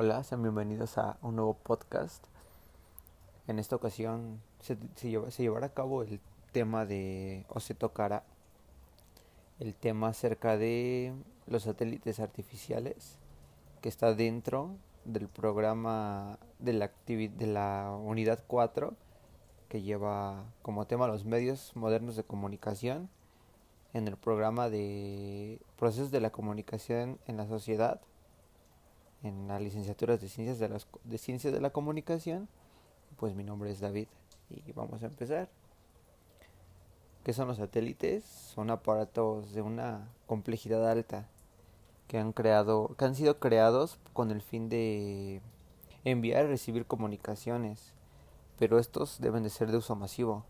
Hola, sean bienvenidos a un nuevo podcast. En esta ocasión se, llevará a cabo el tema de, o se tocará el tema acerca de los satélites artificiales que está dentro del programa de la, de la unidad 4 que lleva como tema los medios modernos de comunicación en el programa de procesos de la comunicación en la sociedad en las licenciaturas de ciencias de, las, de ciencias de la comunicación pues mi nombre es David y vamos a empezar ¿Qué son los satélites? Son aparatos de una complejidad alta que han creado, que han sido creados con el fin de enviar y recibir comunicaciones, pero estos deben de ser de uso masivo,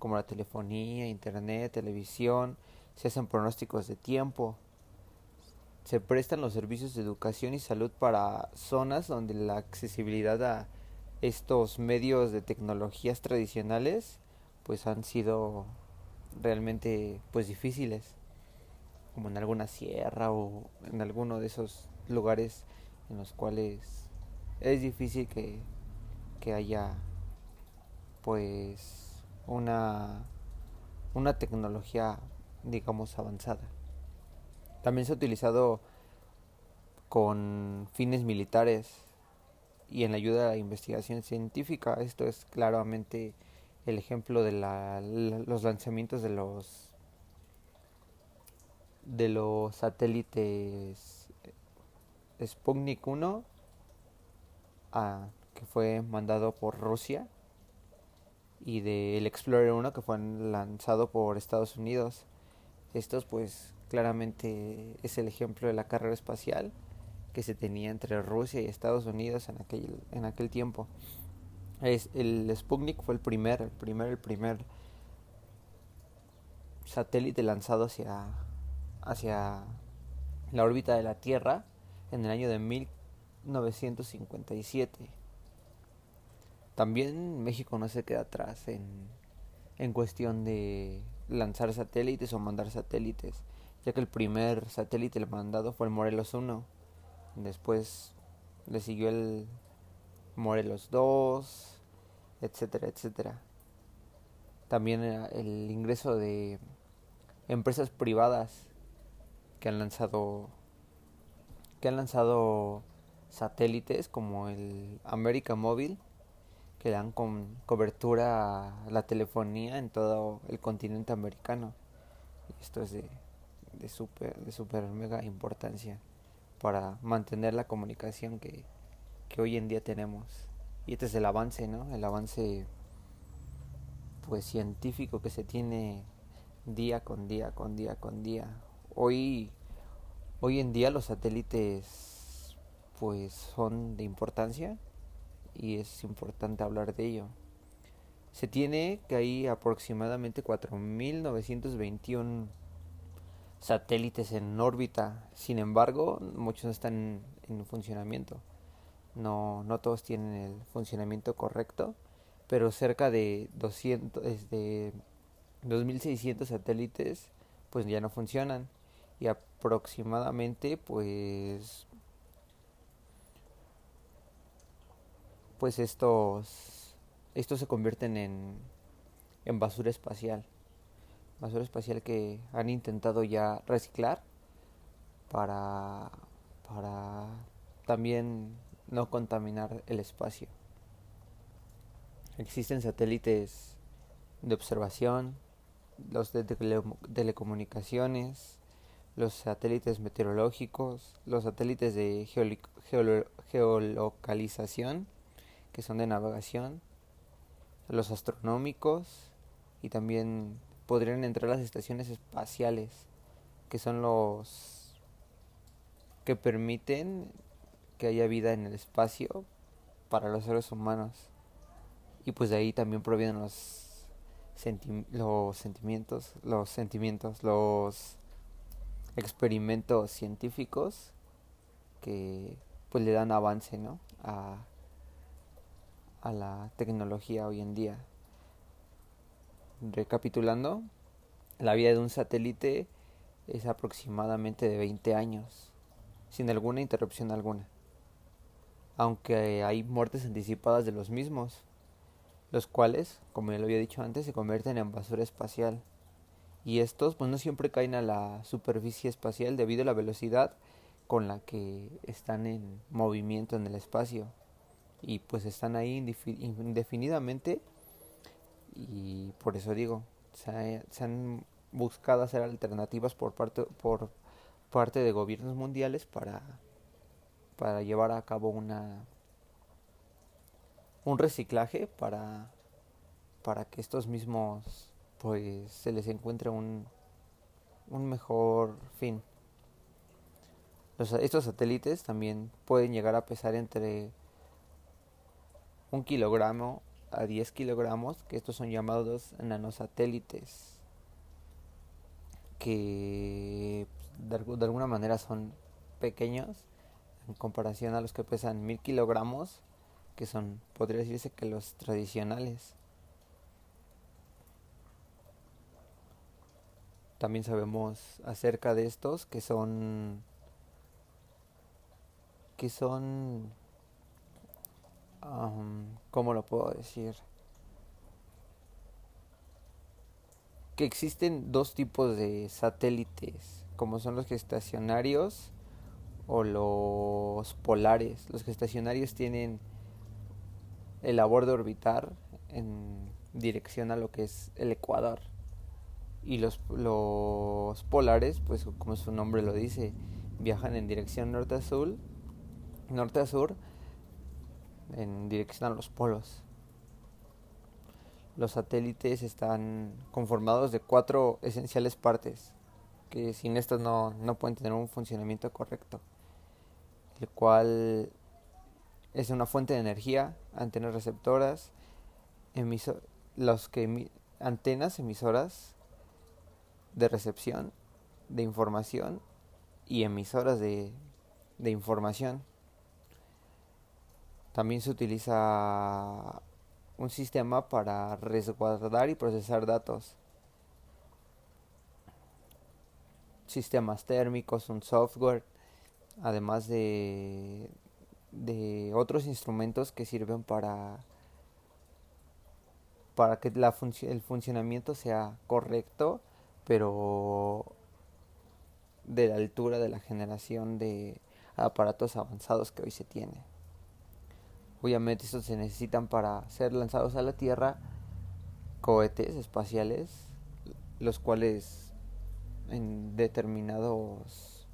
como la telefonía, internet, televisión, se hacen pronósticos de tiempo, se prestan los servicios de educación y salud para zonas donde la accesibilidad a estos medios de tecnologías tradicionales pues han sido realmente pues difíciles como en alguna sierra o en alguno de esos lugares en los cuales es difícil que, que haya pues una una tecnología digamos avanzada también se ha utilizado con fines militares y en la ayuda a la investigación científica esto es claramente el ejemplo de los lanzamientos de los de los satélites Sputnik 1 a, que fue mandado por Rusia y del Explorer 1 que fue lanzado por Estados Unidos. Estos pues claramente es el ejemplo de la carrera espacial que se tenía entre Rusia y Estados Unidos en aquel, en aquel tiempo. El Sputnik fue el primer, el primer, el primer satélite lanzado hacia, hacia la órbita de la Tierra en el año de 1957. También México no se queda atrás en, en cuestión de lanzar satélites o mandar satélites, ya que el primer satélite mandado fue el Morelos 1. Después le siguió el Morelos 2, etcétera, etcétera. También el ingreso de empresas privadas que han lanzado que han lanzado satélites como el América Móvil que dan con cobertura a la telefonía en todo el continente americano. Esto es de, de super de super mega importancia para mantener la comunicación que que hoy en día tenemos. Y este es el avance, ¿no? El avance pues científico que se tiene día con día, con día, con día. Hoy hoy en día los satélites pues son de importancia y es importante hablar de ello. Se tiene que hay aproximadamente 4921 satélites en órbita. Sin embargo, muchos están en funcionamiento. No, no todos tienen el funcionamiento correcto, pero cerca de 200, de 2600 satélites pues ya no funcionan. Y aproximadamente pues pues estos estos se convierten en en basura espacial basura espacial que han intentado ya reciclar para para también no contaminar el espacio. Existen satélites de observación, los de telecomunicaciones, los satélites meteorológicos, los satélites de geolocalización, que son de navegación, los astronómicos y también podrían entrar las estaciones espaciales, que son los que permiten que haya vida en el espacio para los seres humanos. Y pues de ahí también provienen los, los sentimientos, los sentimientos, los experimentos científicos que pues le dan avance ¿no? a, a la tecnología hoy en día. Recapitulando, la vida de un satélite es aproximadamente de 20 años, sin alguna interrupción alguna. aunque hay muertes anticipadas de los mismos, los cuales, como ya lo había dicho antes, se convierten en basura espacial. Y estos pues no siempre caen a la superficie espacial debido a la velocidad con la que están en movimiento en el espacio. Y pues están ahí indefinidamente y por eso digo, se, han buscado hacer alternativas por parte, por parte de gobiernos mundiales para, para llevar a cabo una un reciclaje para para que estos mismos pues se les encuentre un, un mejor fin. estos satélites también pueden llegar a pesar entre un kilogramo a 10 kilogramos, que estos son llamados nanosatélites, que pues, de, alguna manera son pequeños en comparación a los que pesan 1000 kilogramos, que son, podría decirse que los tradicionales. También sabemos acerca de estos que son que son ¿cómo lo puedo decir? Que existen dos tipos de satélites, como son los gestacionarios o los polares. Los gestacionarios tienen el labor de orbitar en dirección a lo que es el ecuador. Y los, los polares, pues como su nombre lo dice, viajan en dirección norte a sur, norte a sur en dirección a los polos. Los satélites están conformados de cuatro esenciales partes, que sin estas no, pueden tener un funcionamiento correcto, el cual es una fuente de energía, antenas receptoras, que antenas emisoras de recepción de información y emisoras de información. También se utiliza un sistema para resguardar y procesar datos. Sistemas térmicos, un software, además de, de otros instrumentos que sirven para, para que la el funcionamiento sea correcto, pero de la altura de la generación de aparatos avanzados que hoy se tiene. Obviamente estos se necesitan para ser lanzados a la Tierra cohetes espaciales, los cuales en determinados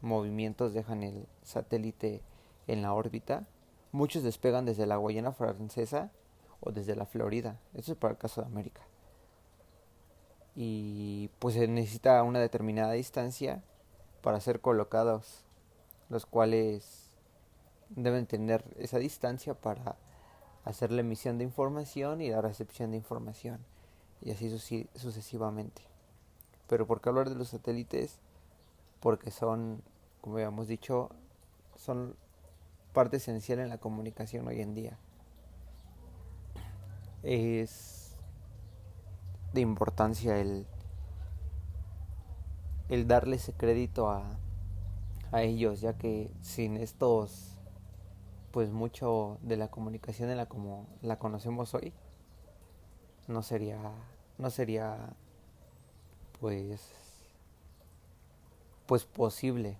movimientos dejan el satélite en la órbita. Muchos despegan desde la Guayana francesa o desde la Florida. Eso es para el caso de América. Y pues se necesita una determinada distancia para ser colocados, los cuales deben tener esa distancia para hacer la emisión de información y la recepción de información y así sucesivamente. Pero ¿por qué hablar de los satélites? Porque son, como habíamos dicho, son parte esencial en la comunicación hoy en día. Es de importancia el, el darle ese crédito a, a ellos, ya que sin estos pues mucho de la comunicación en la como la conocemos hoy no sería no sería pues pues posible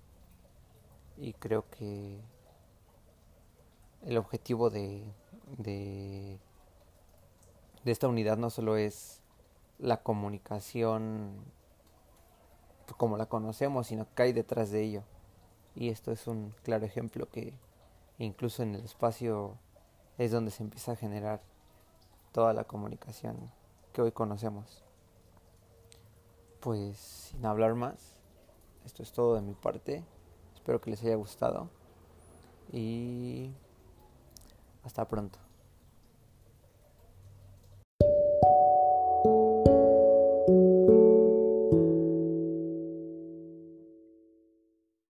y creo que el objetivo de, de de esta unidad no solo es la comunicación como la conocemos, sino que hay detrás de ello. Y esto es un claro ejemplo que incluso en el espacio es donde se empieza a generar toda la comunicación que hoy conocemos. Pues sin hablar más, esto es todo de mi parte. Espero que les haya gustado y hasta pronto.